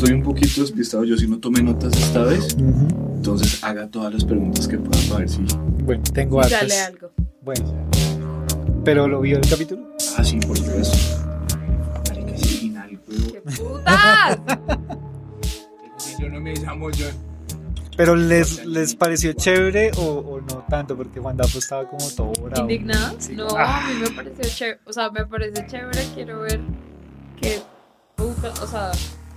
estoy un poquito despistado, yo sí no tomé notas esta vez. Entonces haga todas las preguntas que pueda para ver si. Bueno, tengo hartas. Dale algo. Bueno. ¿Pero lo vio el capítulo? Ah, sí, por supuesto. Marica, es huevo. ¡Qué putas! Yo no me llamo John. ¿Pero les, les pareció chévere o, o no tanto? Porque Juan Dapo estaba como todo bravo. ¿Indignada? Sí. No, Ah. a mí me pareció chévere. O sea, me parece chévere. Quiero ver qué putas. O sea,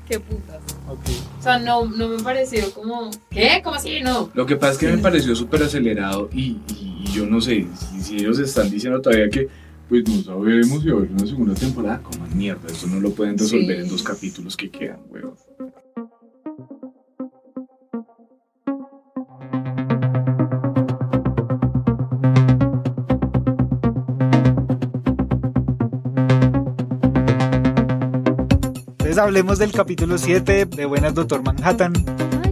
qué putas. Ok. O sea, no, no me pareció como. ¿Qué? ¿Cómo así? No. Lo que pasa es que me pareció súper acelerado y, y- y yo no sé si, si ellos están diciendo todavía que pues no sabemos si va a haber una segunda temporada. Como mierda, eso no lo pueden resolver Sí. en dos capítulos que quedan, huevo. Entonces hablemos del capítulo 7 de Buenas Doctor Manhattan.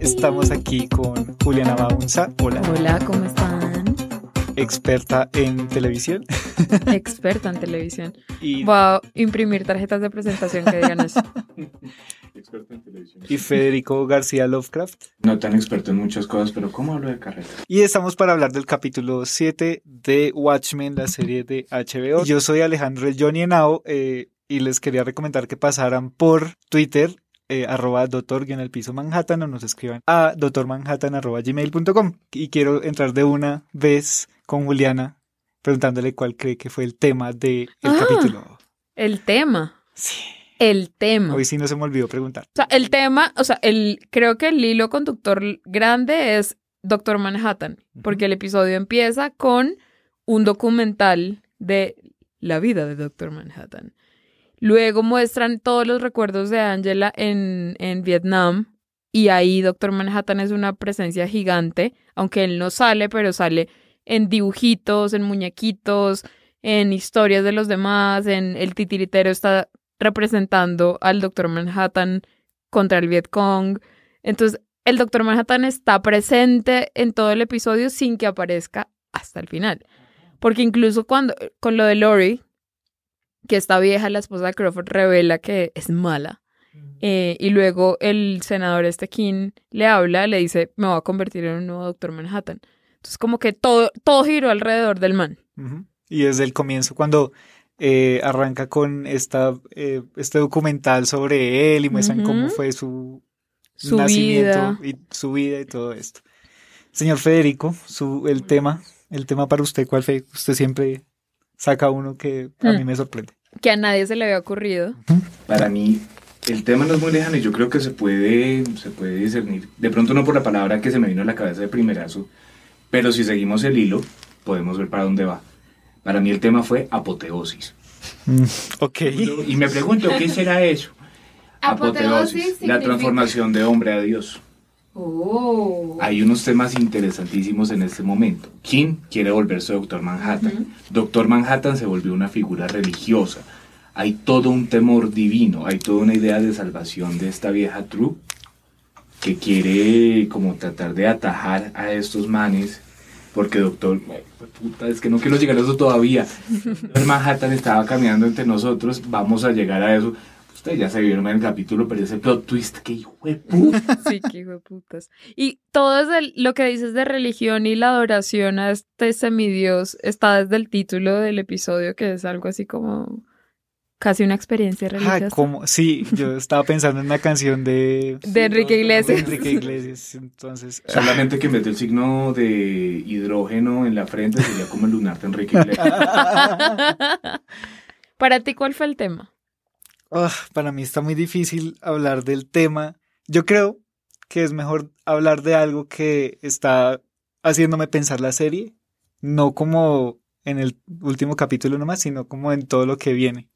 Estamos aquí con Juliana Baunza, hola, Hola, ¿cómo están? experta en televisión. Experta en televisión. Y, Voy a imprimir tarjetas de presentación que digan eso. Experto en televisión. y Federico García Lovecraft. No tan experto en muchas cosas, pero ¿cómo hablo de carrera? Y estamos para hablar del capítulo 7 de Watchmen, la serie de HBO. Yo soy Alejandro el Johnny Henao eh, y les quería recomendar que pasaran por Twitter, eh, arroba doctor el piso Manhattan o nos escriban a doctormanhattan arroba gmail.com. Y quiero entrar de una vez con Juliana preguntándole cuál cree que fue el tema del Ah. capítulo. El tema. Sí. El tema. Hoy sí no se me olvidó preguntar. O sea, el tema, o sea, el, creo que el hilo conductor grande es Doctor Manhattan, porque el episodio empieza con un documental de la vida de Doctor Manhattan. Luego muestran todos los recuerdos de Angela en, en Vietnam y ahí Doctor Manhattan es una presencia gigante, aunque él no sale, pero sale en dibujitos, en muñequitos, en historias de los demás, en el titiritero está representando al Doctor Manhattan contra el Vietcong. Entonces, el Doctor Manhattan está presente en todo el episodio sin que aparezca hasta el final. Porque incluso cuando, con lo de Lori, que esta vieja, la esposa de Crawford, revela que es mala. eh, y luego el senador este King le habla, le dice, me voy a convertir en un nuevo Doctor Manhattan. Entonces, como que todo, todo giró alrededor del man. Y desde el comienzo, cuando eh, arranca con esta, eh, este documental sobre él y muestran Ujú. cómo fue su, Su nacimiento vida. y su vida y todo esto. Señor Federico, su, el tema, el tema para usted, ¿cuál fue? Usted siempre saca uno que a Mm. mí me sorprende. Que a nadie se le había ocurrido. Para mí, el tema no es muy lejano y yo creo que se puede, se puede discernir. De pronto no por la palabra que se me vino a la cabeza de primerazo, pero si seguimos el hilo, podemos ver para dónde va. Para mí el tema fue apoteosis. Ok. Y me pregunto, ¿qué será eso? Apoteosis la significa- transformación de hombre a Dios. Oh. Hay unos temas interesantísimos en este momento. Kim quiere volverse Doctor Manhattan. Doctor Manhattan se volvió una figura religiosa. Hay todo un temor divino, hay toda una idea de salvación de esta vieja True que quiere como tratar de atajar a estos manes porque Doctor, puta, es que no quiero llegar a eso todavía. Doctor Manhattan estaba caminando entre nosotros, vamos a llegar a eso. Ustedes ya se vieron en el capítulo, pero ese plot twist, que hijo de puta. Sí, qué hijo de putas. Y todo desde lo que dices de religión y la adoración a este semidios está desde el título del episodio, que es algo así como casi una experiencia Ah, religiosa. ¿cómo? Sí, yo estaba pensando en una canción de... De Enrique Iglesias. de Enrique Iglesias, entonces... Solamente que vez del signo de hidrógeno en la frente sería como el lunar de Enrique Iglesias. Para ti, ¿cuál fue el tema? Ah, para mí está muy difícil hablar del tema. Yo creo que es mejor hablar de algo que está haciéndome pensar la serie, no como en el último capítulo nomás, sino como en todo lo que viene.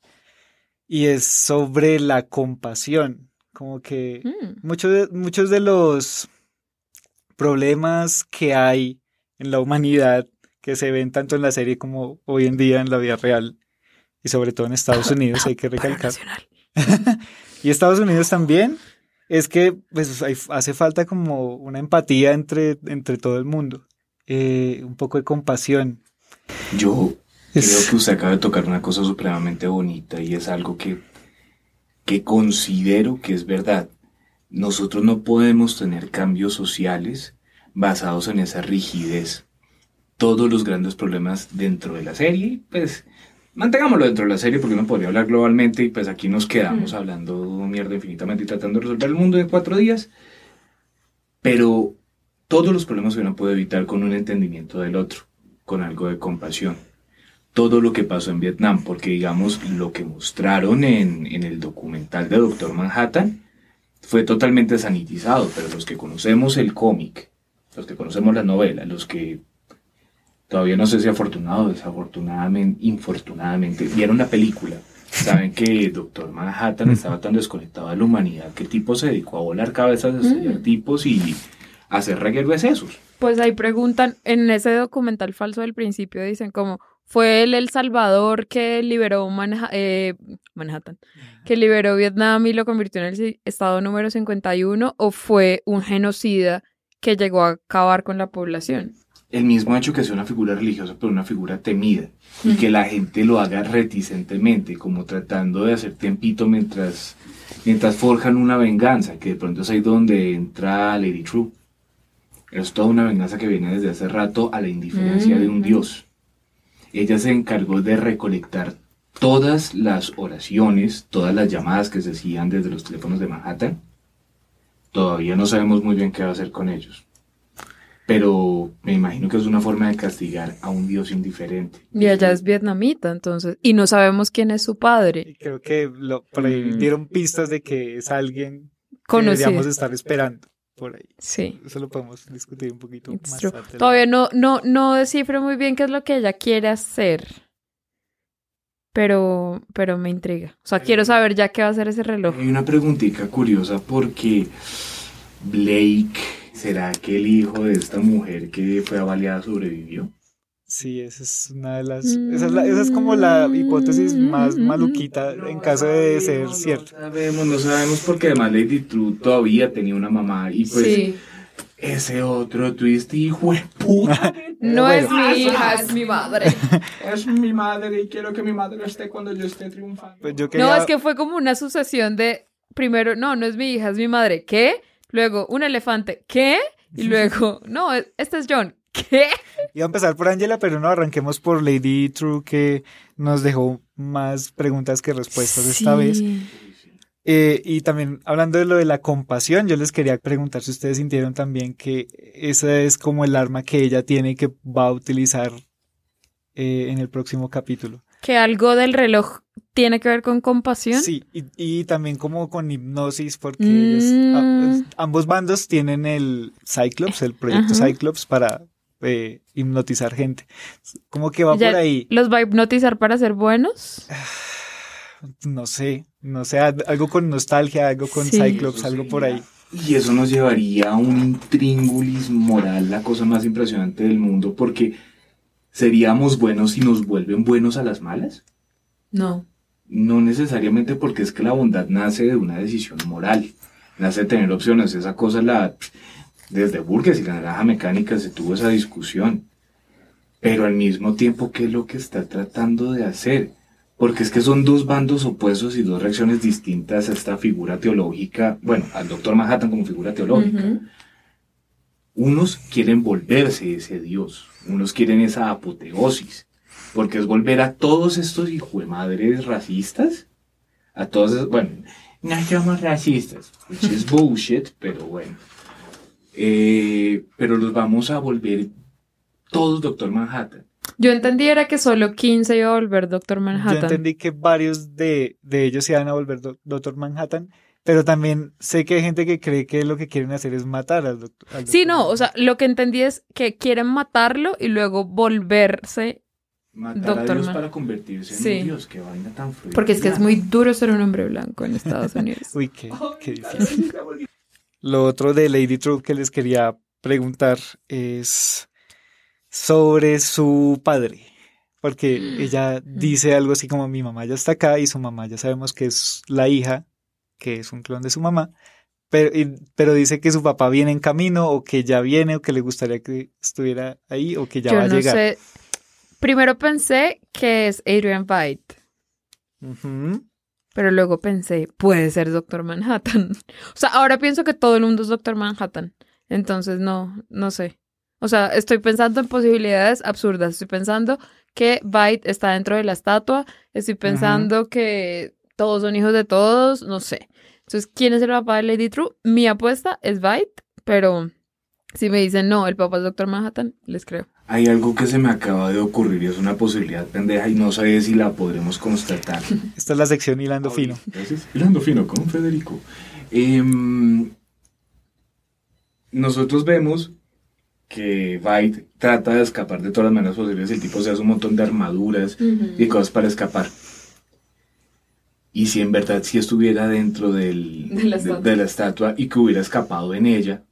Y es sobre la compasión, como que Mm, muchos de, muchos de los problemas que hay en la humanidad, que se ven tanto en la serie como hoy en día en la vida real, y sobre todo en Estados Unidos, hay que recalcar. Y Estados Unidos también, es que pues, hay- hace falta como una empatía entre, entre todo el mundo, eh, un poco de compasión. Yo creo que usted acaba de tocar una cosa supremamente bonita y es algo que, que considero que es verdad. nosotros no podemos tener cambios sociales basados en esa rigidez. Todos los grandes problemas dentro de la serie, pues mantengámoslo dentro de la serie porque no podría hablar globalmente y pues aquí nos quedamos hablando mierda infinitamente y tratando de resolver el mundo en cuatro días. Pero todos los problemas se uno puede evitar con un entendimiento del otro, con algo de compasión. Todo lo que pasó en Vietnam, porque digamos lo que mostraron en, en el documental de Doctor Manhattan fue totalmente sanitizado, pero los que conocemos el cómic, los que conocemos la novela, los que todavía no sé si afortunado, desafortunadamente, infortunadamente, vieron la película, saben que Doctor Manhattan estaba tan desconectado de la humanidad que el tipo se dedicó a volar cabezas, a estrellar tipos y hacer esos. Pues ahí preguntan, en ese documental falso del principio dicen como, ¿fue él el Salvador que liberó eh, Manhattan, que liberó Vietnam y lo convirtió en el estado número 51 o fue un genocida que llegó a acabar con la población? El mismo hecho que sea una figura religiosa, pero una figura temida, y que la gente lo haga reticentemente, como tratando de hacer tempito mientras, mientras forjan una venganza, que de pronto es ahí donde entra Lady True es toda una venganza que viene desde hace rato a la indiferencia de un dios. Ella se encargó de recolectar todas las oraciones, todas las llamadas que se hacían desde los teléfonos de Manhattan. Todavía no sabemos muy bien qué va a hacer con ellos. Pero me imagino que es una forma de castigar a un dios indiferente. Y ella es vietnamita, entonces. Y no sabemos quién es su padre. creo que lo, mm. dieron pistas de que es alguien que deberíamos estar esperando por ahí. Sí. Eso lo podemos discutir un poquito más Todavía no, no, no descifro muy bien qué es lo que ella quiere hacer. Pero, pero me intriga. O sea, quiero saber ya qué va a hacer ese reloj. Hay una preguntita curiosa porque Blake, ¿será que el hijo de esta mujer que fue avaliada sobrevivió? Sí, esa es una de las. Esa es, como la hipótesis más maluquita en caso de ser cierto. No sabemos, no sabemos porque además Lady True todavía tenía una mamá y pues. Ese otro twist, hijo de puta. no es mi hija, es mi madre. es mi madre y quiero que mi madre esté cuando yo esté triunfando. Pues no, es que fue como una sucesión de. Primero, no, no es mi hija, es mi madre. ¿Qué? Luego, un elefante. ¿Qué? Y luego, no, este es John. ¿Qué? Iba a empezar por Angela, pero no, arranquemos por Lady True, que nos dejó más preguntas que respuestas esta vez. Eh, y también hablando de lo de la compasión, yo les quería preguntar si ustedes sintieron también que esa es como el arma que ella tiene y que va a utilizar eh, en el próximo capítulo. Que algo del reloj tiene que ver con compasión. Sí, y, también como con hipnosis, porque mm. ambos bandos tienen el Cyclops, el proyecto Cyclops, para eh, hipnotizar gente. Como que va por ahí. ¿Los va a hipnotizar para ser buenos? No sé, no sé, algo con nostalgia, algo con Cyclops, algo por ahí. Y eso nos llevaría a un intríngulis moral, la cosa más impresionante del mundo, porque ¿seríamos buenos si nos vuelven buenos a las malas? No. No necesariamente porque es que la bondad nace de una decisión moral, nace de tener opciones, esa cosa la desde Burgess y la naranja mecánica se tuvo esa discusión. Pero al mismo tiempo, ¿qué es lo que está tratando de hacer? Porque es que son dos bandos opuestos y dos reacciones distintas a esta figura teológica, bueno, al doctor Manhattan como figura teológica. Unos quieren volverse ese Dios, unos quieren esa apoteosis, porque es volver a todos estos hijos de madres racistas, a todos, bueno, no somos racistas, which is bullshit, pero bueno. Eh, pero los vamos a volver todos Doctor Manhattan. Yo entendí era que solo 15 iba a volver Doctor Manhattan. Yo entendí que varios de, ellos se iban a volver Doctor Manhattan, pero también sé que hay gente que cree que lo que quieren hacer es matar al, doctor. sí, no, o sea, lo que entendí es que quieren matarlo y luego volverse Matar a Dios para convertirse en un Dios, qué vaina tan fría. Porque es que es muy duro ser un hombre blanco en Estados Unidos. Uy, qué, qué difícil. Lo otro de Lady True que les quería preguntar es sobre su padre. Porque ella dice algo así como mi mamá ya está acá y su mamá ya sabemos que es la hija, que es un clon de su mamá, pero, pero dice que su papá viene en camino o que ya viene o que le gustaría que estuviera ahí o que ya va a llegar. Sé. Primero pensé que es Adrian Veidt. Pero luego pensé, puede ser Doctor Manhattan. O sea, ahora pienso que todo el mundo es Doctor Manhattan. Entonces, no, no sé. O sea, estoy pensando en posibilidades absurdas. Estoy pensando que Byte está dentro de la estatua. Estoy pensando que todos son hijos de todos. No sé. Entonces, ¿quién es el papá de Lady True? Mi apuesta es Byte, pero si me dicen no, el papá es Doctor Manhattan, les creo. Hay algo que se me acaba de ocurrir y es una posibilidad pendeja y no sé si la podremos constatar. Esta es la sección Hilando Fino. Gracias. Hilando Fino con Federico. Em, nosotros vemos que Byte trata de escapar de todas las maneras posibles. El tipo se hace un montón de armaduras y cosas para escapar. Y si en verdad si estuviera dentro del, De la de- estatua. de la estatua y que hubiera escapado en ella,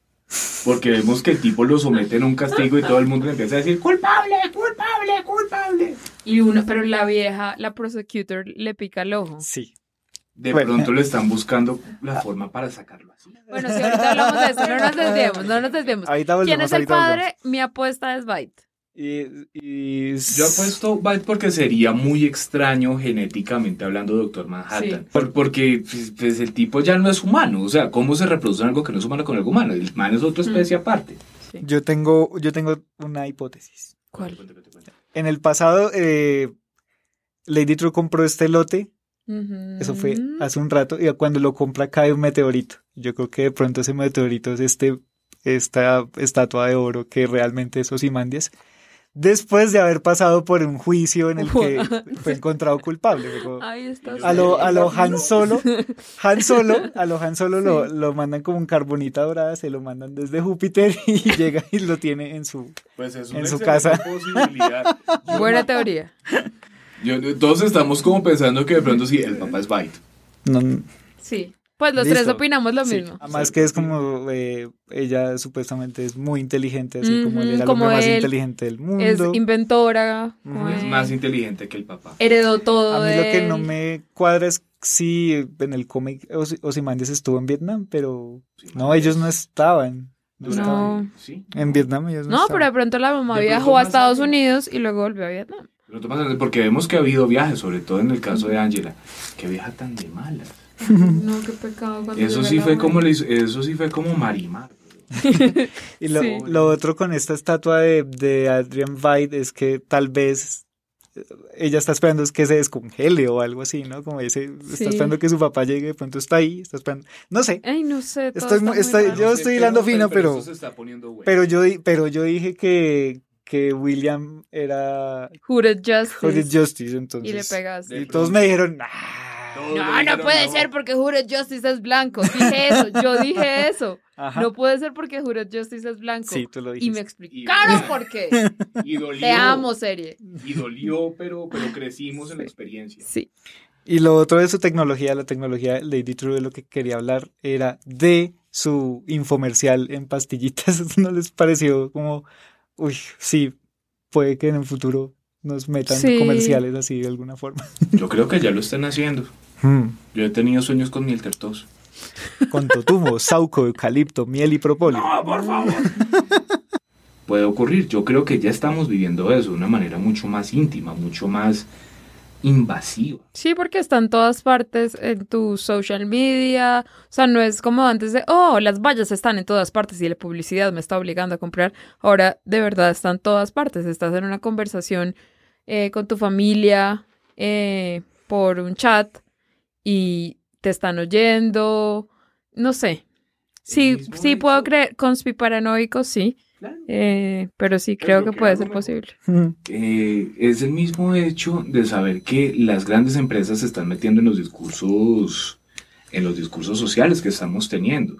porque vemos que el tipo lo somete en un castigo y todo el mundo empieza a decir culpable, culpable, culpable. Y uno, pero la vieja, la prosecutor, le pica el ojo. Sí. De Bueno. pronto le están buscando la forma para sacarlo así. Bueno, si ahorita hablamos de eso, no nos desviemos, no nos desviemos. Ahorita ¿Quién volvemos, es el padre? Mi apuesta es Byte. Y, y- Yo apuesto Byte porque sería muy extraño genéticamente hablando Doctor Manhattan. Sí. Por- porque pues, pues, el tipo ya no es humano. O sea, ¿cómo se reproduce algo que no es humano con algo humano? El man es otra especie aparte. yo tengo, yo tengo una hipótesis. ¿Cuál? En el pasado, eh, Lady True compró este lote. Eso fue Mm. hace un rato. Y cuando lo compra cae un meteorito. Yo creo que de pronto ese meteorito es este, esta estatua de oro que realmente es Ozymandias. Después de haber pasado por un juicio en el que fue encontrado culpable. Como- Ahí está. A lo, a lo Han Solo, Han Solo, a lo Han Solo lo, lo mandan como un carbonita dorada, se lo mandan desde Júpiter y llega y lo tiene en su... Pues es En una su casa. posibilidad. Buena no- teoría. yo- todos estamos como pensando que de pronto sí, el papá es Byte. No, Sí. Pues los Listo. tres opinamos lo sí, mismo. Además que es como eh, ella supuestamente es muy inteligente, así como él era el como hombre más él inteligente del Es mundo. inventora. como Es más inteligente que el papá. Heredó todo. A mí de lo que él. no me cuadra es si en el cómic Ozy- Ozymandias estuvo en Vietnam, pero no, ellos no estaban. No No. estaban. Sí. En Vietnam ellos no, No, pero de pronto la mamá De viajó a Estados. Unidos y luego volvió a Vietnam. Porque vemos que ha habido viajes, sobre todo en el caso de Angela. Que viaja tan de malas. No, qué pecado. cuando Eso sí fue como le hizo- eso sí fue como Marimar. Y lo, Sí. lo otro con esta estatua de, de Adrian Veidt es que tal vez eh, ella está esperando es que se descongele o algo así, ¿no? Como dice, Sí. está esperando que su papá llegue, de pronto está ahí, está esperando. No sé, Ay, no sé. Estoy está yo estoy hilando fino, pero- eso se está poniendo bueno. pero yo, di- pero yo dije que, que William era Hooded Justice. Hooded Justice, Y entonces. le pegaste. y todos me dijeron, "Ah". Todos No, no puede no. ser porque Hooded Justice es blanco. Dije eso, yo dije eso. Ajá. No puede ser porque Hooded Justice es blanco. Sí, tú lo y me dijiste. explicaron por qué. Y dolió. Te amo, serie. Y dolió, pero, pero crecimos en la experiencia. Sí. Y lo otro de su tecnología, la tecnología de Lady True, de lo que quería hablar era de su infomercial en pastillitas. ¿No les pareció como, uy, sí, puede que en el futuro nos metan Sí. comerciales así de alguna forma? Yo creo que ya lo están haciendo. Hmm. Yo he tenido sueños con miel tertoso. Con totumo, sauco, eucalipto, miel y propóleo. No, por favor. Puede ocurrir. Yo creo que ya estamos viviendo eso de una manera mucho más íntima, mucho más invasiva. Sí, porque está en todas partes, en tu social media. O sea, no es como antes de, oh, las vallas están en todas partes y la publicidad me está obligando a comprar. Ahora, de verdad, están en todas partes. Estás en una conversación eh, con tu familia eh, por un chat y te están oyendo. No sé. Sí, sí puedo creer, conspiparanoico, sí. Claro. Eh, pero sí creo que que puede ser posible. Eh, es el mismo hecho de saber que las grandes empresas se están metiendo en los discursos, en los discursos sociales que estamos teniendo.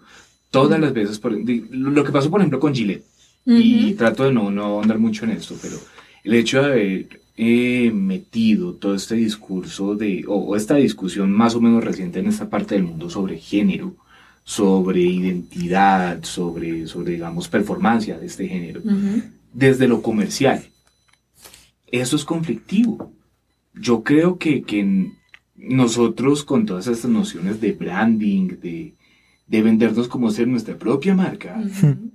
Todas las veces, por, lo que pasó por ejemplo con Gillette, y trato de no, no andar mucho en esto, pero el hecho de haber eh, metido todo este discurso de, o, o esta discusión más o menos reciente en esta parte del mundo sobre género, sobre identidad, sobre, sobre digamos, performancia de este género, desde lo comercial. Eso es conflictivo. Yo creo que, que nosotros con todas estas nociones de branding, de, de vendernos como ser nuestra propia marca,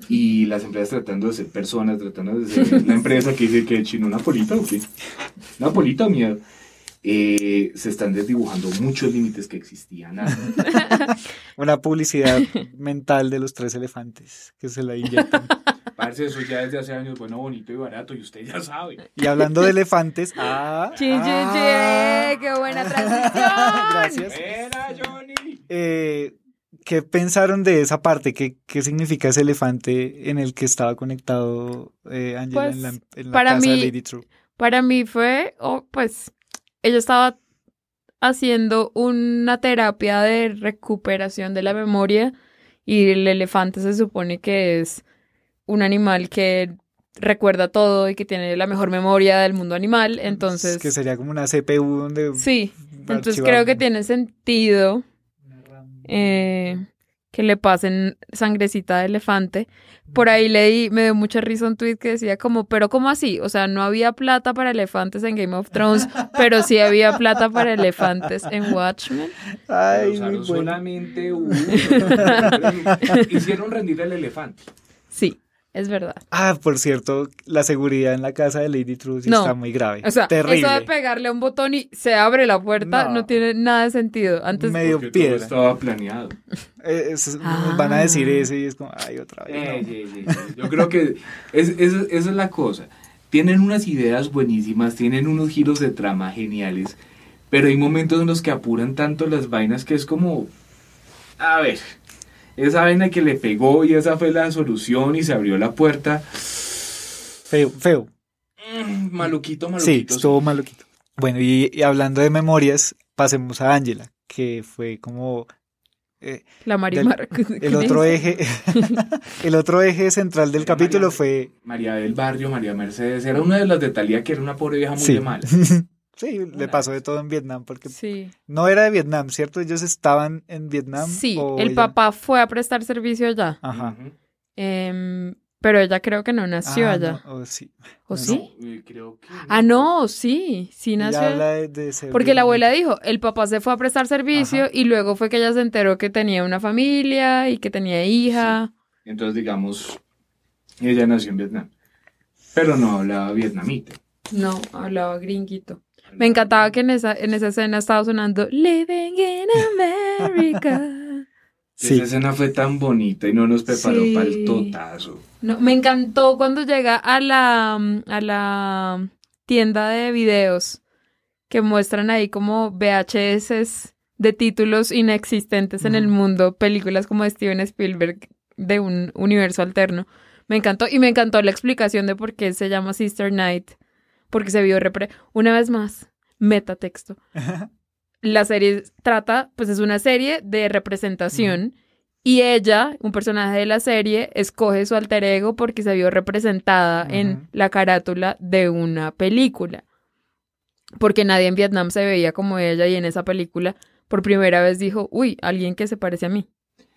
y las empresas tratando de ser personas, tratando de ser la empresa que dice que chino una polita o qué, una polita o miedo. eh, se están desdibujando muchos límites que existían. Una publicidad mental de los tres elefantes que se la inyectan. Parce, eso ya desde hace años, bueno, bonito y barato, y usted ya sabe. Y hablando de elefantes, ah, ah. chin, ¡Qué buena transición! Gracias. ¡Era Johnny! Eh, ¿Qué pensaron de esa parte? ¿Qué, qué significa ese elefante en el que estaba conectado eh, Angela Pues, en la, en la para casa de Lady True? Para mí fue, oh, pues, ella estaba haciendo una terapia de recuperación de la memoria y el elefante se supone que es un animal que recuerda todo y que tiene la mejor memoria del mundo animal, entonces Que sería como una CPU donde... sí, entonces creo que tiene sentido eh, que le pasen sangrecita de elefante. Por ahí leí, me dio mucha risa un tweet que decía como, pero ¿cómo así? O sea, no había plata para elefantes en Game of Thrones, pero sí había plata para elefantes en Watchmen. Ay, muy bueno. solamente uno. Hicieron rendir el elefante. Es verdad. Ah, por cierto, la seguridad en la casa de Lady No. está muy grave. O sea, Terrible. eso de pegarle a un botón y se abre la puerta no, No. tiene nada de sentido. Antes, Medio todo estaba planeado. Es- Ah. Van a decir eso y es como, ay, otra vez. Eh, no. sí, sí, sí. Yo creo que es, es- esa es la cosa. Tienen unas ideas buenísimas, tienen unos giros de trama geniales, pero hay momentos en los que apuran tanto las vainas que es como, a ver, esa vaina que le pegó y esa fue la solución y se abrió la puerta. Feo, feo. Mm, maluquito, Sí, maluquito. estuvo maluquito. Bueno, y, y hablando de memorias, pasemos a Angela, que fue como eh, la Marimar. el otro eje, el otro eje central del Era capítulo María- fue María del Barrio, María Mercedes, era una de las de Talía que era una pobre vieja muy sí, de mala. sí, le pasó de de todo en Vietnam porque Sí. no era de Vietnam, ¿cierto? Ellos estaban en Vietnam. Sí, o el ella- papá fue a prestar servicio allá. Ajá. Em, pero ella creo que no nació Ah, allá. no, o sí. ¿O no, sí? Eh, creo que Ah, no, sí, sí nació. habla de, Porque la abuela dijo, el papá se fue a prestar servicio Ajá. y luego fue que ella se enteró que tenía una familia y que tenía hija. Entonces, digamos, ella nació en Vietnam, pero no hablaba vietnamita. No, hablaba gringuito. Me encantaba que en esa, en esa escena estaba sonando Living in America. Sí. Esa escena fue tan bonita y no nos preparó Sí. para el totazo. No, me encantó cuando llega a la, a la tienda de videos que muestran ahí como VHS de títulos inexistentes en el mundo, películas como Steven Spielberg de un universo alterno. Me encantó y me encantó la explicación de por qué se llama Sister Night, porque se vio repre una vez más metatexto. La serie trata, pues es una serie de representación y ella, un personaje de la serie, escoge su alter ego porque se vio representada en la carátula de una película. Porque nadie en Vietnam se veía como ella y en esa película por primera vez dijo, uy, alguien que se parece a mí.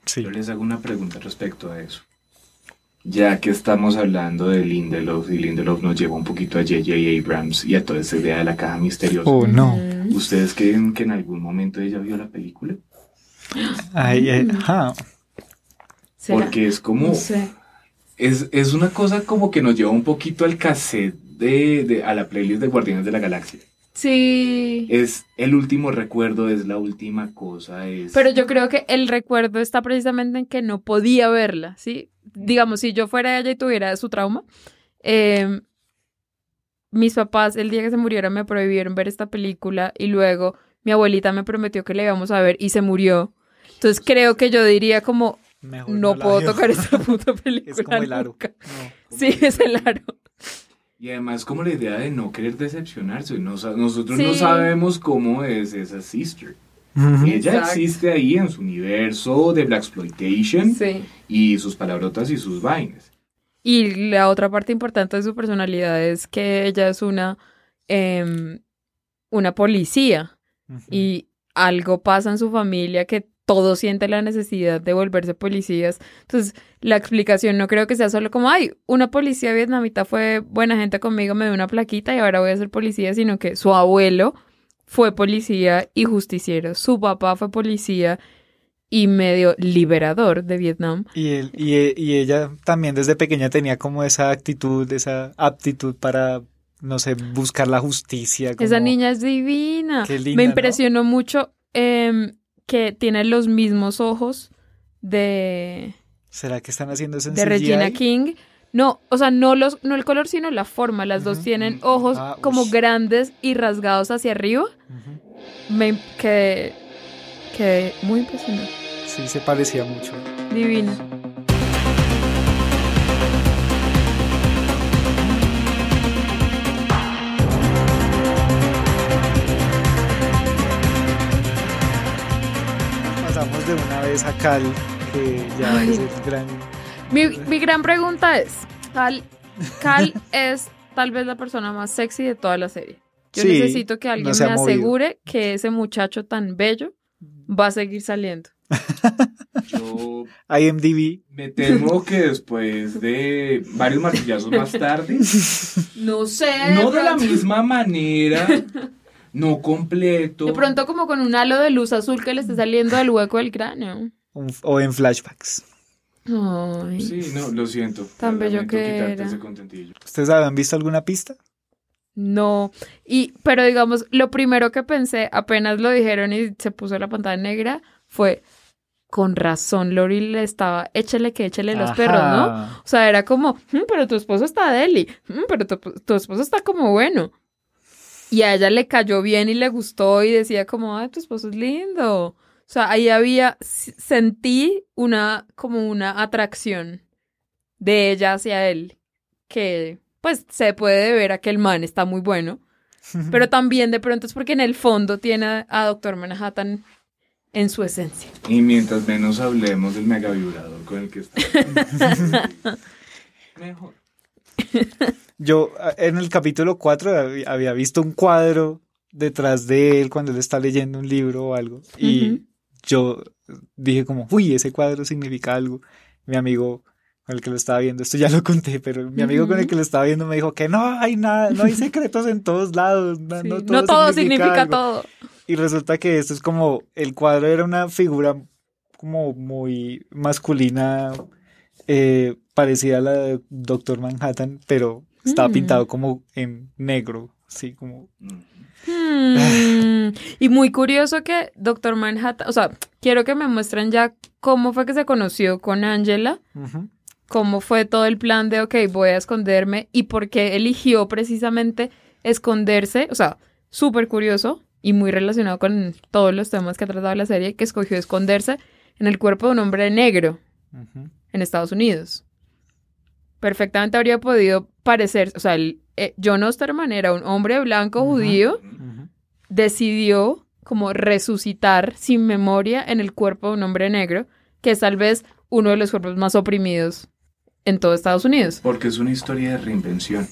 Sí. Yo les hago una pregunta respecto a eso. Ya que estamos hablando de Lindelof y Lindelof nos lleva un poquito a J.J. Abrams y a toda esa idea de la caja misteriosa. Oh, no. Mm. ¿Ustedes creen que en algún momento ella vio la película? Ay, ay, ajá. ¿Será? Porque es como... No sé. Es, es una cosa como que nos lleva un poquito al cassette de, de- a la playlist de Guardianes de la Galaxia. Sí. Es el último recuerdo, es la última cosa, es... Pero yo creo que el recuerdo está precisamente en que no podía verla, ¿sí? Digamos, si yo fuera ella y tuviera su trauma, eh, mis papás el día que se murieron me prohibieron ver esta película y luego mi abuelita me prometió que la íbamos a ver y se murió. Entonces creo que yo diría como, Mejor no puedo veo. tocar esta puta película Es como el aro. nunca. No. Sí, es el aro. Y además como la idea de no querer decepcionarse. nosotros no sabemos cómo es esa sister. Ella Exacto. existe ahí en su universo de Black Exploitation Sí. y sus palabrotas y sus vainas. Y la otra parte importante de su personalidad es que ella es una, em, una policía. Y algo pasa en su familia que todos sienten la necesidad de volverse policías. Entonces, la explicación no creo que sea solo como, ay, una policía vietnamita fue buena gente conmigo, me dio una plaquita y ahora voy a ser policía, sino que su abuelo fue policía y justiciero, su papá fue policía y medio liberador de Vietnam. Y, él, y, y ella también desde pequeña tenía como esa actitud, esa aptitud para no sé, buscar la justicia. Esa niña es divina. Qué linda, Me ¿no? impresionó mucho em, que tiene los mismos ojos de, ¿Será que están haciendo eso en de CGI? Regina King. No, o sea, no los, no el color, sino la forma. Las dos tienen ojos Ah, como grandes y rasgados hacia arriba. Ujú. Me quedé, quedé muy impresionada. Sí, se parecía mucho. Divina. Pasamos de una vez a Cal, que ya Ay. es el gran... Mi, mi gran pregunta es, Cal, Cal es tal vez la persona más sexy de toda la serie. Yo Sí, necesito que alguien no me movido. asegure que ese muchacho tan bello va a seguir saliendo. Yo IMDb. me temo que después de varios martillazos más tarde, No sé. no de la misma manera, no completo. De pronto como con un halo de luz azul que le esté saliendo del hueco del cráneo. o en flashbacks. Ay. Sí, no, lo siento. Tan bello que era. ese contentillo. ¿Ustedes habían visto alguna pista? No. Y, pero digamos, lo primero que pensé, apenas lo dijeron y se puso la pantalla negra, fue con razón, Lori le estaba, échale que échale los Ajá. perros, ¿no? O sea, era como, "Mm, pero tu esposo está deli, Mm, pero tu, tu esposo está como bueno. Y a ella le cayó bien y le gustó y decía como, ay, tu esposo es lindo. O sea, ahí había, sentí una, como una atracción de ella hacia él, que pues se puede ver a que el man está muy bueno, pero también de pronto es porque en el fondo tiene a, a Doctor Manhattan en su esencia. Y mientras menos hablemos del mega vibrador con el que está. Mejor. Yo en el capítulo 4 había, visto un cuadro detrás de él cuando él está leyendo un libro o algo. Y. yo dije como, uy, ese cuadro significa algo. Mi amigo con el que lo estaba viendo, esto ya lo conté, pero mi amigo con el que lo estaba viendo me dijo que no hay nada, no hay secretos en todos lados. Sí, No, No todo, significa algo". todo. Y resulta que esto es como, el cuadro era una figura como muy masculina, eh, parecida a la de Doctor Manhattan, pero estaba Mm. pintado como en negro, así como... Mm. Hmm, Y muy curioso que Doctor Manhattan, o sea, quiero que me muestren ya cómo fue que se conoció con Angela, cómo fue todo el plan de, ok, voy a esconderme y por qué eligió precisamente esconderse, o sea, súper curioso y muy relacionado con todos los temas que ha tratado la serie, que escogió esconderse en el cuerpo de un hombre negro en Estados Unidos. Perfectamente habría podido parecer, o sea, el, eh, John Osterman era un hombre blanco judío, decidió como resucitar sin memoria en el cuerpo de un hombre negro, que es tal vez uno de los cuerpos más oprimidos en todo Estados Unidos. Porque es una historia de reinvención.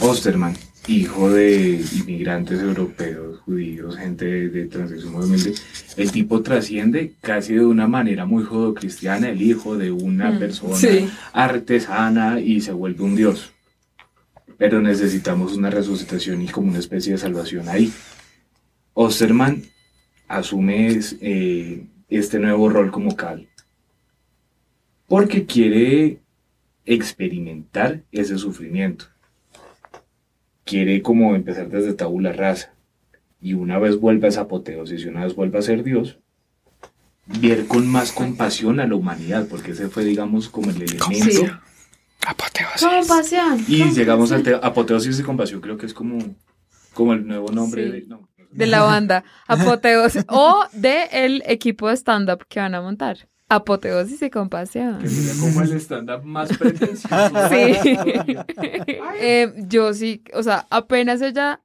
Osterman, hijo de inmigrantes europeos, judíos, gente de, de transición humilde, el tipo trasciende casi de una manera muy judocristiana, el hijo de una Mm, persona sí. artesana y se vuelve un dios. Pero necesitamos una resucitación y como una especie de salvación ahí. Osterman asume eh, este nuevo rol como Cal. Porque quiere experimentar ese sufrimiento. Quiere como empezar desde tabula rasa. Y una vez vuelva a esa apoteosis y una vez vuelva a ser Dios, ver con más compasión a la humanidad, porque ese fue, digamos, como el elemento. Sí. Apoteosis. Compasión. Y llegamos al te- apoteosis y compasión, creo que es como, como el nuevo nombre Sí. de... no, no sé. de la banda Apoteosis o de el equipo de stand-up que van a montar. Apoteosis y compasión. Que sería como el stand-up más pretencioso. Sí. Eh, yo sí, o sea, apenas ella,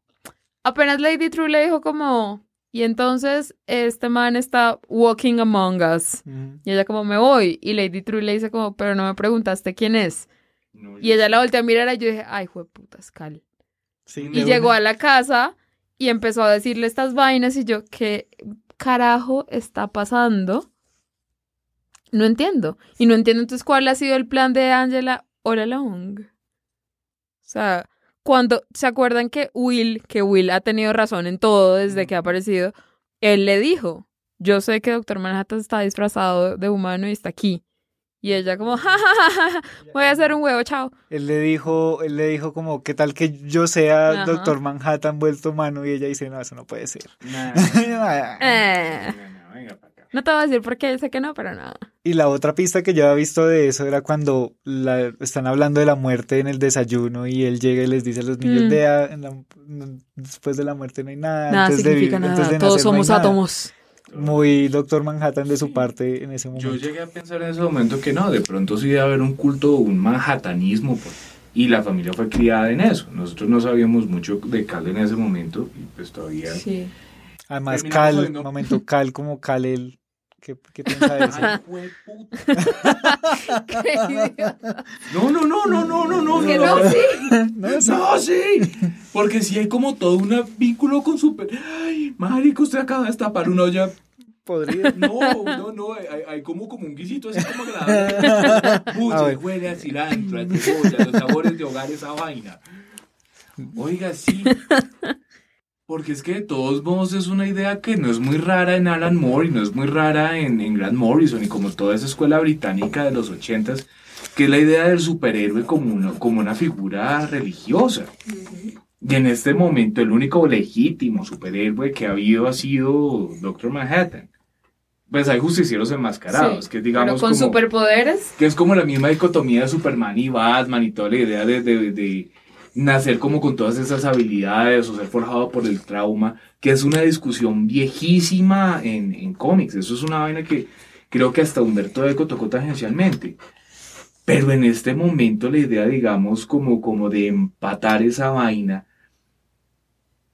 apenas Lady True le dijo como, y entonces este man está walking among us. Y ella como, me voy. Y Lady True le dice como, pero no me preguntaste quién es. No, Y ella la volteó a mirar y yo dije, ay, puta Cal. Sí, Y llegó a la casa y empezó a decirle estas vainas y yo, ¿qué carajo está pasando? No entiendo. Y no entiendo entonces cuál ha sido el plan de Angela all along. O sea, cuando se acuerdan que Will, que Will ha tenido razón en todo desde que ha aparecido, él le dijo, yo sé que Doctor Manhattan está disfrazado de humano y está aquí. Y ella como, ja, ja, ja, ja, voy a hacer un huevo, chao. Él le dijo, él le dijo como, ¿qué tal que yo sea Ajá. Doctor Manhattan vuelto humano? Y ella dice, no, eso no puede ser. Nah, Eh, venga acá. No te voy a decir por qué sé que no, pero nada. Y la otra pista que yo había visto de eso era cuando la- están hablando de la muerte en el desayuno y él llega y les dice a los niños, Mm. en la- después de la muerte no hay nada. Nada antes de significa antes nada. de Todos nacer somos nada". átomos. Muy Doctor Manhattan de su parte en ese Yo momento. llegué a pensar en ese momento que no, de pronto sí debe haber un culto, un manhattanismo, y la familia fue criada en eso. Nosotros no sabíamos mucho de Cal en ese momento, y pues todavía... Sí. Además, Cal, momento Cal como Cal el... ¿Qué, qué piensa de eso? No, no, no, no, no, no, no, Que no, no, no. sí. No, sí. No, sí. Porque sí hay como todo un vínculo con super. Ay, marico, usted acaba de destapar una olla. Podría. No, no, no. Hay, hay como, como un guisito así como agradable. Uy, A se ver. huele a cilantro, a cebolla, los sabores de hogar, esa vaina. Oiga, sí. Porque es que de todos modos es una idea que no es muy rara en Alan Moore y no es muy rara en, en Grant Morrison y como toda esa escuela británica de los ochentas, que es la idea del superhéroe como una, como una figura religiosa. Y en este momento el único legítimo superhéroe que ha habido ha sido Doctor Manhattan. Pues hay justicieros enmascarados, Sí, que digamos pero con como, superpoderes. que es como la misma dicotomía de Superman y Batman y toda la idea de, de- de nacer como con todas esas habilidades o ser forjado por el trauma, que es una discusión viejísima en, en cómics. Eso es una vaina que creo que hasta Humberto Eco tocó tangencialmente. Pero en este momento la idea, digamos, como, como de empatar esa vaina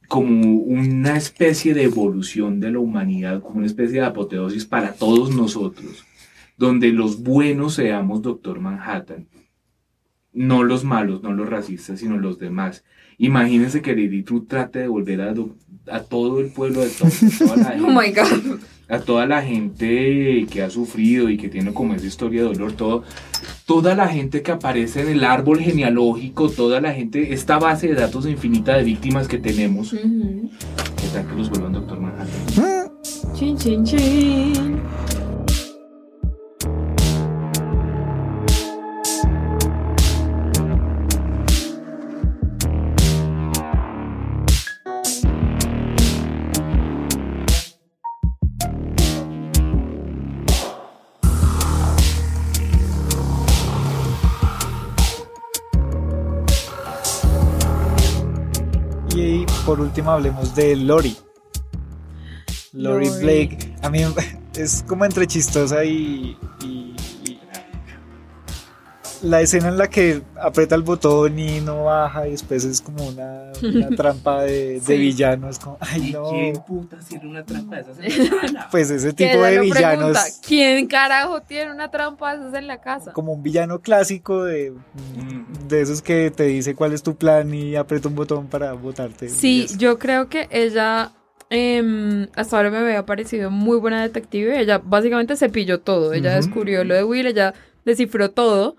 como una especie de evolución de la humanidad, como una especie de apoteosis para todos nosotros donde los buenos seamos Doctor Manhattan. No los malos, no los racistas, sino los demás. Imagínense que Lady True trate de volver a, do- a todo el pueblo de todo, a toda, la Oh my gente, god. a toda la gente que ha sufrido y que tiene como esa historia de dolor, todo, toda la gente que aparece en el árbol genealógico, toda la gente, esta base de datos infinita de víctimas que tenemos. ¿qué tal que los vuelvan Doctor Manhattan? Chin, chin, chin. Por último hablemos de Lori. Lori. Blake. A mí es como entre chistosa y- la escena en la que aprieta el botón y no baja y después es como una, una trampa de, de Sí. villano. Es como, ay no. ¿Quién puta tiene una trampa de esas en la? Pues ese tipo de villanos. pregunta, ¿Quién carajo tiene una trampa de esas en la casa? Como un villano clásico de, Mm. de esos que te dice cuál es tu plan y aprieta un botón para votarte. Sí, yo creo que ella em, hasta ahora me había parecido muy buena detective. Ella básicamente se pilló todo. Ella descubrió lo de Will, ella descifró todo,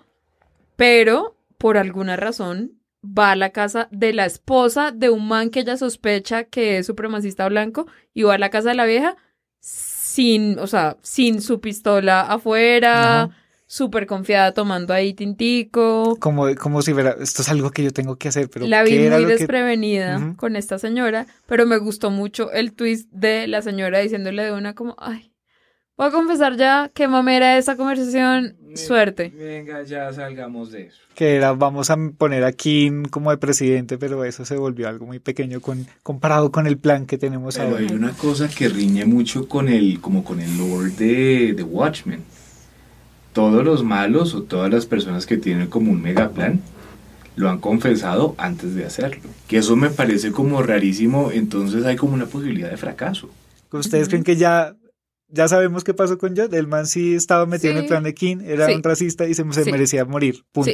pero por alguna razón va a la casa de la esposa de un man que ella sospecha que es supremacista blanco y va a la casa de la vieja sin, o sea, sin su pistola afuera, Ajá. súper confiada tomando ahí tintico. Como, como si fuera, esto es algo que yo tengo que hacer, pero la vi ¿qué era muy que- desprevenida con esta señora, pero me gustó mucho el twist de la señora diciéndole de una como, ay, voy a confesar ya que mamera esa conversación, suerte. Venga, ya salgamos de eso. que era vamos a poner a Kim como de presidente, pero eso se volvió algo muy pequeño con, comparado con el plan que tenemos Pero ahora. hay una cosa que riñe mucho con el, como con el lore de, de Watchmen. Todos los malos o todas las personas que tienen como un megaplan lo han confesado antes de hacerlo. Que eso me parece como rarísimo, entonces hay como una posibilidad de fracaso. ¿Ustedes creen que ya, ya sabemos qué pasó con Judd? El man sí estaba metido en el plan de Kim, era Sí. un racista y se, se Sí. merecía morir, punto.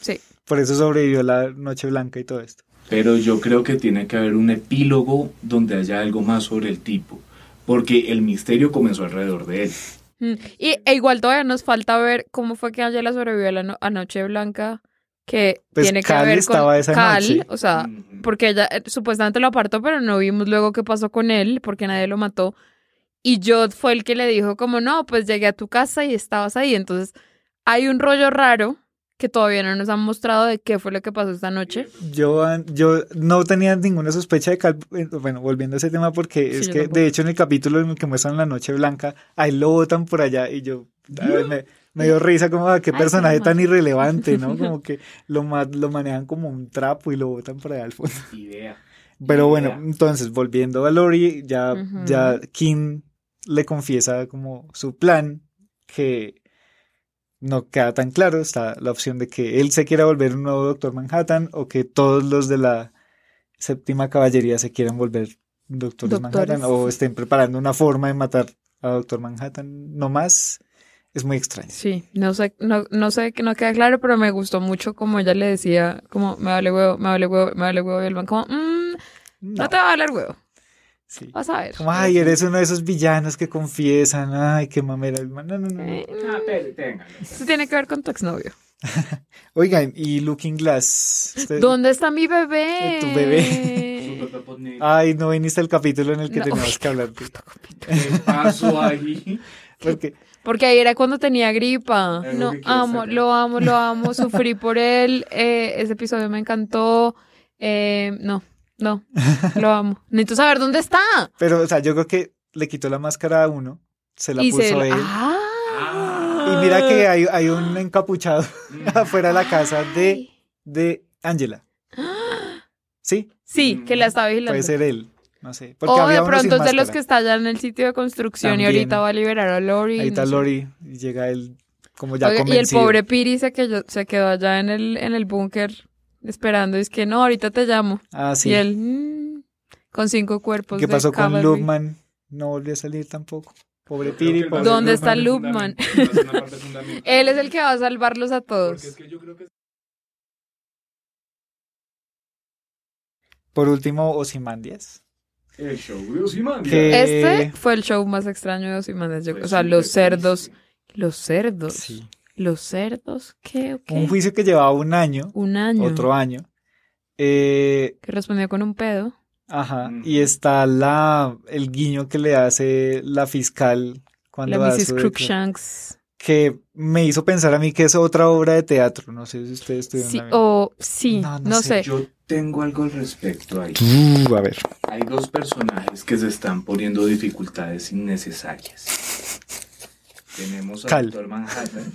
Sí. Sí. Por eso sobrevivió la Noche Blanca y todo esto. Pero yo creo que tiene que haber un epílogo donde haya algo más sobre el tipo. Porque el misterio comenzó alrededor de él. Mm, Y e igual todavía nos falta ver cómo fue que Angela sobrevivió a la no- a Noche Blanca, que Pues tiene que ver estaba con esa Cal, noche. o sea, porque ella eh, supuestamente lo apartó, pero no vimos luego qué pasó con él, porque nadie lo mató. Y Jod fue el que le dijo como, no, pues llegué a tu casa y estabas ahí. Entonces, hay un rollo raro que todavía no nos han mostrado de qué fue lo que pasó esta noche. Yo, yo no tenía ninguna sospecha de Cal, eh, bueno, volviendo a ese tema, porque es que de hecho en el capítulo en el que muestran la Noche Blanca, ahí lo botan por allá y yo me, me, dio risa como a ah, qué personaje tan irrelevante, ¿no? Como que lo, lo manejan como un trapo y lo botan por allá al fondo. Idea. Pero bueno, entonces volviendo a Lori, ya, ya Kim le confiesa como su plan que no queda tan claro. Está la opción de que él se quiera volver un nuevo Doctor Manhattan o que todos los de la séptima caballería se quieran volver Doctores, Manhattan o estén preparando una forma de matar a Doctor Manhattan. No más. Es muy extraño. Sí, no sé, no, no sé, no queda claro, pero me gustó mucho como ella le decía, como me vale huevo, me vale huevo, me vale huevo, y el man como, mmm, no. te va a valer huevo. Sí. Vas a ver. Como, ay, eres uno de esos villanos que confiesan. Ay, qué mamera. No, no, no. Eh, ah, Eso tiene que ver con tu exnovio. Oigan, y Looking Glass. ¿Dónde está mi bebé? Tu bebé. ay, no viniste al capítulo en el que teníamos que hablar. ¿Qué pasó ahí? Porque. Porque ahí era cuando tenía gripa. No, amo, lo amo, lo amo. Sufrí por él. Eh, ese episodio me encantó. Eh, no, no, lo amo. Necesito saber dónde está. Pero, o sea, yo creo que le quitó la máscara a uno, se la puso él. ¡Ah! Y mira que hay, hay un encapuchado afuera de la casa de, de Angela. ¿Sí? Sí, que la está vigilando. Puede ser él. No sé. o de pronto es de los que está allá en el sitio de construcción y ahorita va a liberar a Lori. Ahí está Lori y llega él como ya Y el pobre Piri se quedó, se quedó allá en el, en el búnker esperando. Es que no, ahorita te llamo. Ah, sí. Y él, mm, con cinco cuerpos. ¿Qué pasó con Lubman? No volvió a salir tampoco. Pobre Piri. ¿Dónde está Lubman? él es el que va a salvarlos a todos. Por último, Osimandias. El show de Osimandias. Este fue el show más extraño de Osimandias. o sea, los cerdos. Los cerdos. Sí. Los cerdos, ¿qué? Un juicio que llevaba un año. Un año. Otro año. Eh, que respondió con un pedo. Ajá. Y está la el guiño que le hace la fiscal cuando la Mrs. Crookshanks. Que me hizo pensar a mí que es otra obra de teatro. No sé si ustedes estuvieron Sí, o sí, no, sé. Yo tengo algo al respecto ahí. Uh, a ver. Hay dos personajes que se están poniendo dificultades innecesarias. Tenemos al Doctor Manhattan,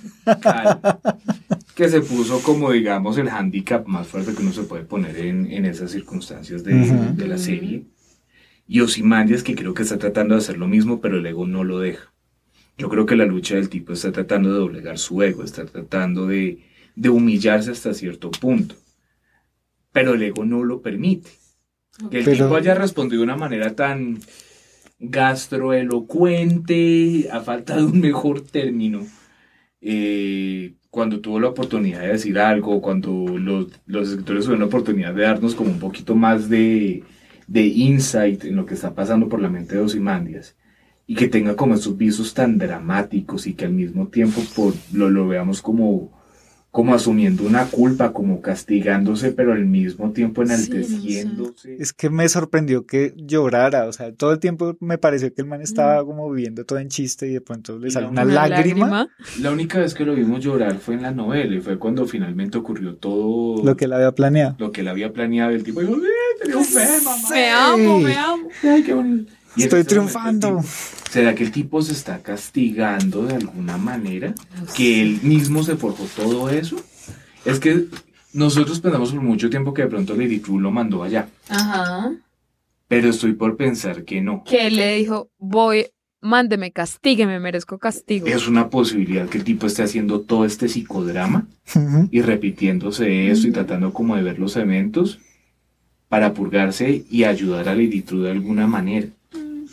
que se puso como, digamos, el handicap más fuerte que uno se puede poner en, en esas circunstancias de, de, la serie. Y Osimandias, que creo que está tratando de hacer lo mismo, pero el ego no lo deja. Yo creo que la lucha del tipo está tratando de doblegar su ego, está tratando de, de humillarse hasta cierto punto. Pero el ego no lo permite. Que el tipo haya respondido de una manera tan gastroelocuente, a falta de un mejor término, eh, cuando tuvo la oportunidad de decir algo, cuando los, los escritores tuvieron la oportunidad de darnos como un poquito más de, de insight en lo que está pasando por la mente de Osimandias y que tenga como esos visos tan dramáticos y que al mismo tiempo lo veamos como como asumiendo una culpa, como castigándose, pero al mismo tiempo enalteciéndose. Es que me sorprendió que llorara, o sea, todo el tiempo me pareció que el man estaba mm. como viviendo todo en chiste y de pronto le salió una, lágrima. La única vez que lo vimos llorar fue en la novela y fue cuando finalmente ocurrió todo. Lo que él había planeado. Lo que él había planeado, el tipo dijo, tenía fe, mamá. Me amo, me amo. Ay, qué bonito. Estoy triunfando. ¿Será que el tipo se está castigando de alguna manera? ¿Que él mismo se forjó todo eso? Es que nosotros pensamos por mucho tiempo que de pronto Lady True lo mandó allá. Ajá. Pero estoy por pensar que no. Que él le dijo, voy, mándeme, castígueme, merezco castigo. Es una posibilidad que el tipo esté haciendo todo este psicodrama y repitiéndose eso y tratando como de ver los eventos para purgarse y ayudar a Lady True de alguna manera.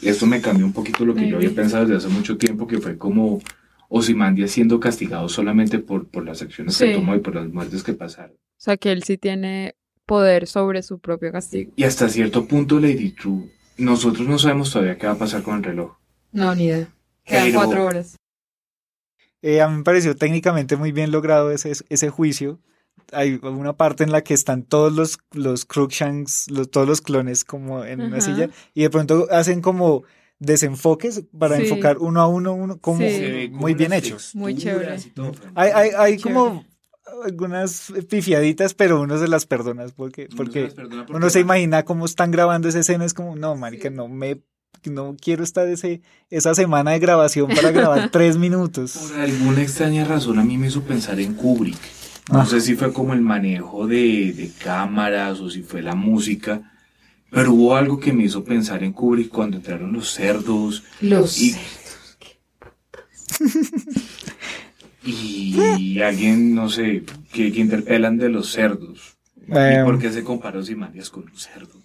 Esto me cambió un poquito lo que yo había pensado desde hace mucho tiempo, que fue como Osimandia siendo castigado solamente por, por las acciones que tomó y por las muertes que pasaron. O sea, que él sí tiene poder sobre su propio castigo. Y hasta cierto punto, Lady True, nosotros no sabemos todavía qué va a pasar con el reloj. No, ni idea. Quedan cuatro horas. Eh, a mí me pareció técnicamente muy bien logrado ese, ese juicio hay una parte en la que están todos los, los Crookshanks, los, todos los clones como en una silla, y de pronto hacen como desenfoques para Sí. enfocar uno a uno, uno como Sí. Muy bien hechos. Muy chévere. Hay, hay, hay Chévere. como algunas pifiaditas, pero uno se las perdona porque, Uno se porque las perdona porque uno se imagina cómo están grabando esa escena, es como, no, marica, no me, no quiero estar ese, esa semana de grabación para grabar tres minutos. Por alguna extraña razón a mí me hizo pensar en Kubrick. No sé si fue como el manejo de, de cámaras o si fue la música, pero hubo algo que me hizo pensar en Kubrick cuando entraron los cerdos Los y, y alguien, no sé, que, que interpelan de los cerdos. Eh, ¿Y por qué se comparó Simarias con un cerdo?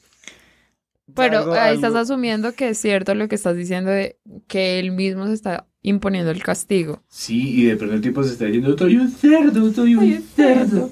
Pero algo- ahí estás algo- asumiendo que es cierto lo que estás diciendo de que él mismo se está imponiendo el castigo. Sí, y de pronto el tipo se está diciendo, soy un cerdo, soy un cerdo.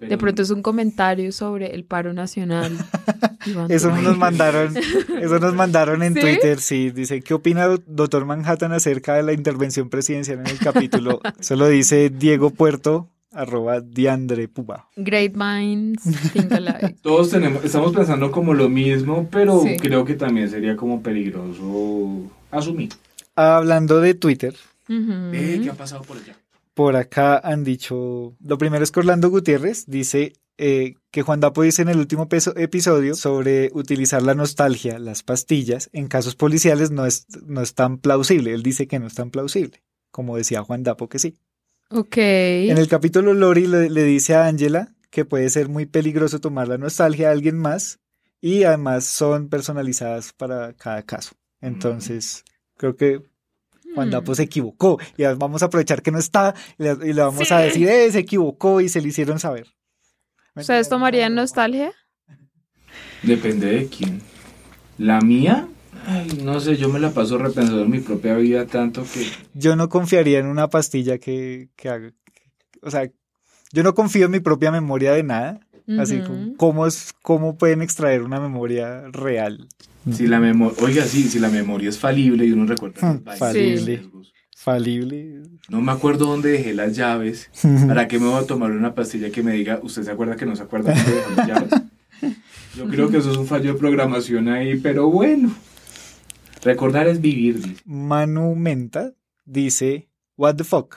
Pero- De pronto es un comentario sobre el paro nacional. Eso nos mandaron, eso nos mandaron en ¿Sí? Twitter, sí, dice, ¿qué opina do- doctor Manhattan acerca de la intervención presidencial en el capítulo? Eso lo dice Diego Puerto, arroba Diandre Puba. Great minds think alike. Todos tenemos, estamos pensando como lo mismo, pero Sí. creo que también sería como peligroso asumir. Hablando de Twitter. Eh, ¿Qué ha pasado por allá? por acá han dicho, lo primero es que Orlando Gutiérrez dice eh, que Juan Dapo dice en el último peso- episodio sobre utilizar la nostalgia, las pastillas, en casos policiales no es, no es tan plausible. Él dice que no es tan plausible, como decía Juan Dapo que sí. Ok. En el capítulo Lori le, le dice a Angela que puede ser muy peligroso tomar la nostalgia a alguien más y además son personalizadas para cada caso. Entonces, creo que Juan Hmm. Dapo se equivocó y vamos a aprovechar que no está y le, y le vamos a decir, eh, se equivocó y se le hicieron saber. ¿Ustedes tomarían nostalgia? Depende de quién. La mía, ay, no sé, yo me la paso repensando en mi propia vida tanto que... Yo no confiaría en una pastilla que, que haga, o sea, yo no confío en mi propia memoria de nada. Así como, ¿cómo, es, ¿cómo pueden extraer una memoria real? Si la memoria, oiga, sí, si la memoria es falible y uno recuerda los Hmm, falible. Falible. No me acuerdo dónde dejé las llaves. ¿Para qué me voy a tomar una pastilla que me diga, usted se acuerda que no se acuerda dónde dejó las llaves? Yo creo que eso es un fallo de programación ahí, pero bueno. Recordar es vivir, dice. Manu Menta dice, what the fuck.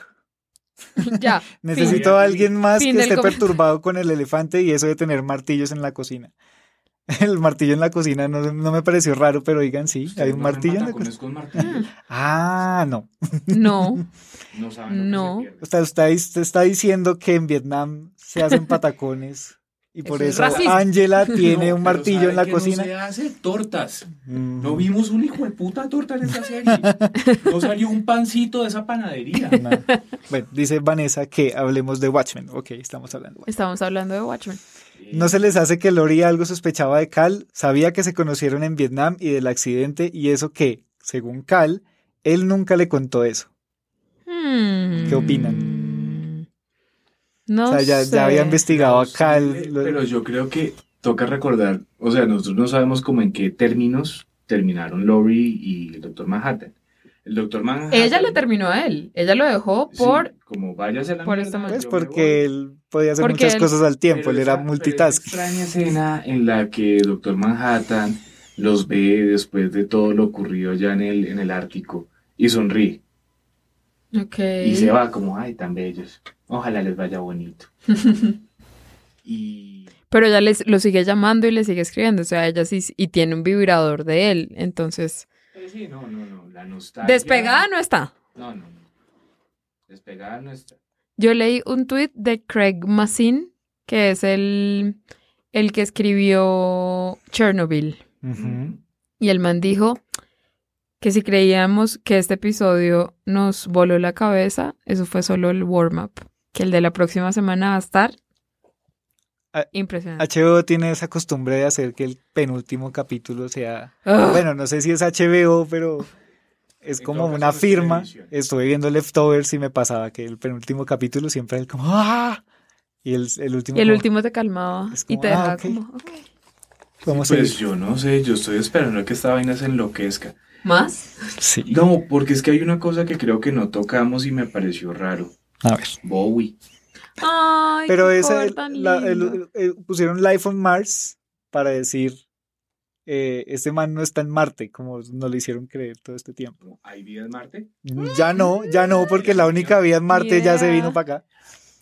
ya. Necesito Fin. a alguien más Fin que esté perturbado con el elefante y eso de tener martillos en la cocina. El martillo en la cocina no, no me pareció raro, pero digan sí, hay un ¿Ustedes no martillo en la cocina. Ah, no. No. No saben lo que No. se. Usted, usted, usted está diciendo que en Vietnam se hacen patacones y por Eso es eso racismo. Angela tiene No, un martillo ¿sabe en la cocina. No se hace tortas. Mm. No vimos un hijo de puta torta en esa serie. No salió un pancito de esa panadería. No. Bueno, dice Vanessa que hablemos de Watchmen. Ok, estamos hablando. Estamos hablando de Watchmen. ¿No se les hace que Lori algo sospechaba de Cal? Sabía que se conocieron en Vietnam y del accidente y eso que, según Cal, él nunca le contó eso. Hmm. ¿Qué opinan? No o sea, ya, sé. ya había investigado a No sé, Cal. lo- Pero yo creo que toca recordar, o sea, nosotros no sabemos cómo en qué términos terminaron Lori y el Doctor Manhattan. El Doctor Manhattan. Ella le terminó a él. Ella lo dejó Sí, por... como váyase a la por mierda, Pues porque él podía hacer Porque muchas él- cosas al tiempo, Pero él era esa- multitask. extraña escena en la que Doctor Manhattan los ve después de todo lo ocurrido ya en el, en el Ártico y sonríe. Ok. Y se va como, ay, tan bellos. Ojalá les vaya bonito. y Pero ella les, lo sigue llamando y le sigue escribiendo. O sea, ella sí... Y tiene un vibrador de él. Entonces... Pero sí, no, no, no, la nostalgia. Despegada no está. No, no, no. Despegada no está. Yo leí un tuit de Craig Massin, que es el, el que escribió Chernobyl. Y el man dijo que si creíamos que este episodio nos voló la cabeza, eso fue solo el warm-up. Que el de la próxima semana va a estar Ah, impresionante. HBO tiene esa costumbre de hacer que el penúltimo capítulo sea Ugh. Bueno, no sé si es HBO, pero es como una firma. Estuve viendo Leftovers y me pasaba que el penúltimo capítulo siempre es como ¡Ah! Y el, el último. y el como, último te calmaba y como, te ah, dejaba ok. como, ok. Vamos Pues a yo no sé, yo estoy esperando a que esta vaina se enloquezca. ¿Más? Sí. No, porque es que hay una cosa que creo que no tocamos y me pareció raro. A ver. Bowie. Ay, Pero ese, la- el- el- pusieron Life on Mars para decir eh, este man no está en Marte, como nos lo hicieron creer todo este tiempo. ¿Hay vida en Marte? Ya no, ya no, porque la única vida en Marte ya se vino para acá.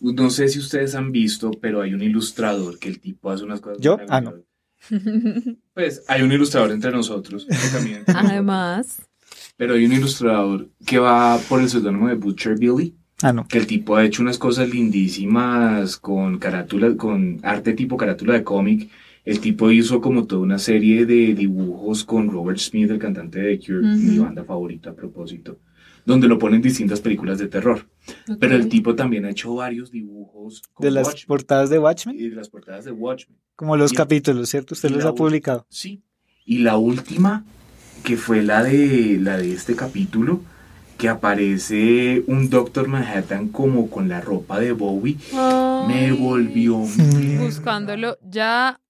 No sé si ustedes han visto, pero hay un ilustrador que el tipo hace unas cosas. ¿Yo? Ah, no. Pues hay un ilustrador entre nosotros. también entre nosotros. Además, Pero hay un ilustrador que va por el seudónimo de Butcher Billy. Ah, no. que el tipo ha hecho unas cosas lindísimas con carátula, con arte tipo carátula de cómic. El tipo hizo como toda una serie de dibujos con Robert Smith, el cantante de Cure, Ujú. mi banda favorita a propósito, donde lo ponen en distintas películas de terror. Pero el tipo también ha hecho varios dibujos con De las Watchmen, portadas de Watchmen, y de las portadas de Watchmen. como los y- capítulos, ¿cierto? Usted los ha publicado. Sí. Y la última, que fue la de, la de este capítulo, que aparece un Doctor Manhattan como con la ropa de Bowie, me volvió mierda. Buscándolo ya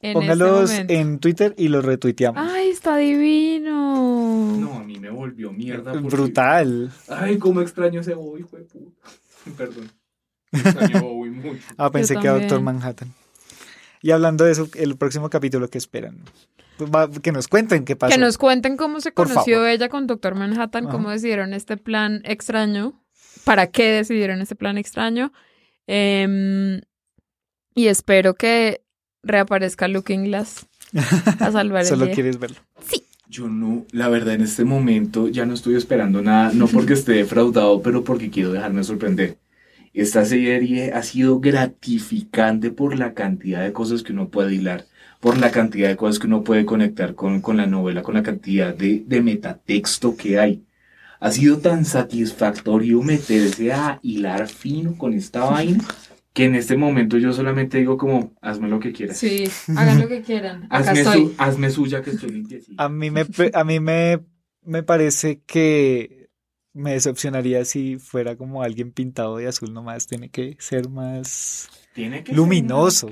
en Póngalos este momento. en Twitter y los retuiteamos. Ay, está divino. No, a mí me volvió mierda. porque- Brutal. Ay, cómo extraño ese Bowie, fue puta. Perdón. Extraño Bowie mucho. Ah, pensé que a. Doctor Manhattan. Y hablando de eso, el próximo capítulo que esperan. Pues va- que nos cuenten qué pasó. Que nos cuenten cómo se Por conoció favor. ella con Doctor Manhattan, Ajá. cómo decidieron este plan extraño, para qué decidieron este plan extraño. Em, y espero que reaparezca Looking Glass a salvar el Solo día. quieres verlo. Yo no, la verdad, en este momento ya no estoy esperando nada, no porque esté defraudado, pero porque quiero dejarme sorprender. Esta serie ha sido gratificante por la cantidad de cosas que uno puede hilar, por la cantidad de cosas que uno puede conectar con, con la novela, con la cantidad de, de metatexto que hay. Ha sido tan satisfactorio meterse a hilar fino con esta vaina que en este momento yo solamente digo como, hazme lo que quieras. Sí, hagan lo que quieran. Acá Hazme, estoy. su- hazme suya que estoy limpiecita. A mí me, a mí me, me parece que me decepcionaría si fuera como alguien pintado de azul nomás. Tiene que ser más Tiene que luminoso.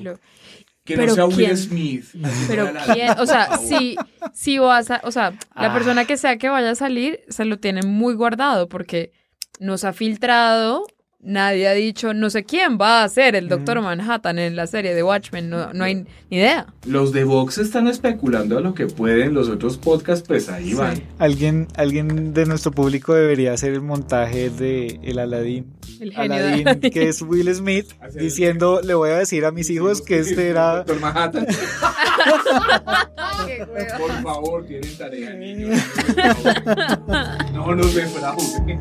Que Pero no sea Will. Smith. Pero quién, o sea, si, si vas a, o sea, la Ah. persona que sea que vaya a salir se lo tiene muy guardado porque no se ha filtrado, nadie ha dicho, no sé quién va a ser el Doctor Manhattan en la serie de Watchmen, no, no hay ni idea. Los de Vox están especulando a lo que pueden, los otros podcasts, pues ahí Sí. van. Alguien, alguien de nuestro público debería hacer el montaje de el Aladín. El genio de Aladín, Aladdin. que es Will Smith, diciendo, le voy a decir a mis hijos que este era... Doctor Manhattan. Por favor, tienen tarea, niños. No nos defrauden.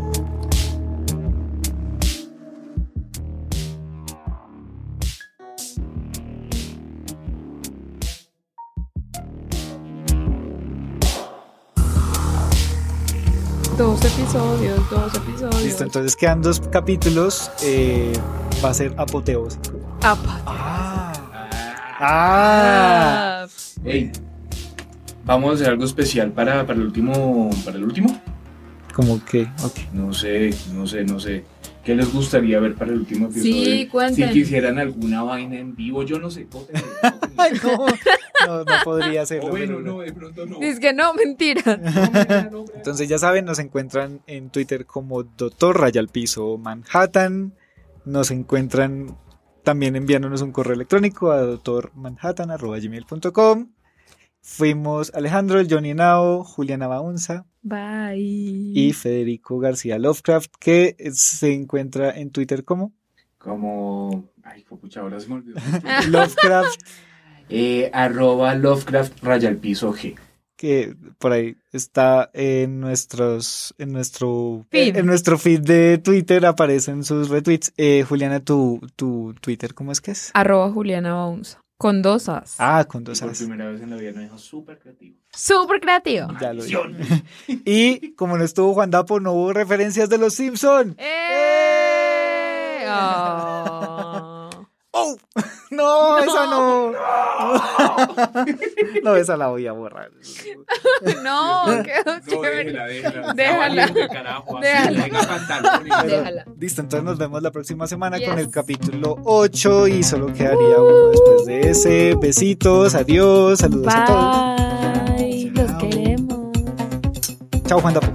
Dos episodios, dos episodios. Listo, entonces quedan dos capítulos. eh, va a ser apoteósico. Apa. Ah. Ah. Ah. Ey, vamos a hacer algo especial para, para el último. ¿Para el último? Como que, ok. No sé, no sé, no sé. ¿Qué les gustaría ver para el último episodio? Sí, cuenten. Si quisieran alguna vaina en vivo, yo no sé. cómo- no, no podría O hacerlo. bueno, pero no, de pronto no. Dice que no, mentira. No, no. Entonces ya saben, nos encuentran en Twitter como Doctor Raya al Piso Manhattan. Nos encuentran también enviándonos un correo electrónico a doctormanhattan.gmail.com. Fuimos Alejandro, Johnny Nao, Juliana Baunza Bye. y Federico García Lovecraft, que se encuentra en Twitter como Como. Ay, pucha, ahora se me olvidó. Lovecraft, eh, arroba Lovecraft raya al piso G. que por ahí está en nuestros, en nuestro Feed. en nuestro feed de Twitter aparecen sus retweets. Eh, Juliana, tu, tu Twitter, ¿cómo es que es? Arroba Juliana Baunza. Con dos as. Ah, con Y dos por as. primera vez en la vida me dijo súper creativo. Súper creativo. Ya lo. Y como no estuvo Juan Dapo, no hubo referencias de los Simpson. ¡Eh! Ah. ¡Oh! No, esa no. No, esa la voy a borrar. No, quedó No, chévere. Déjala. Carajo, Déjala. pantalones. Déjala. Listo, entonces nos vemos la próxima semana con el capítulo 8 y solo quedaría uno después de ese. Besitos, adiós, saludos a todos. Bye. Los queremos. Chao, Juan Dapo.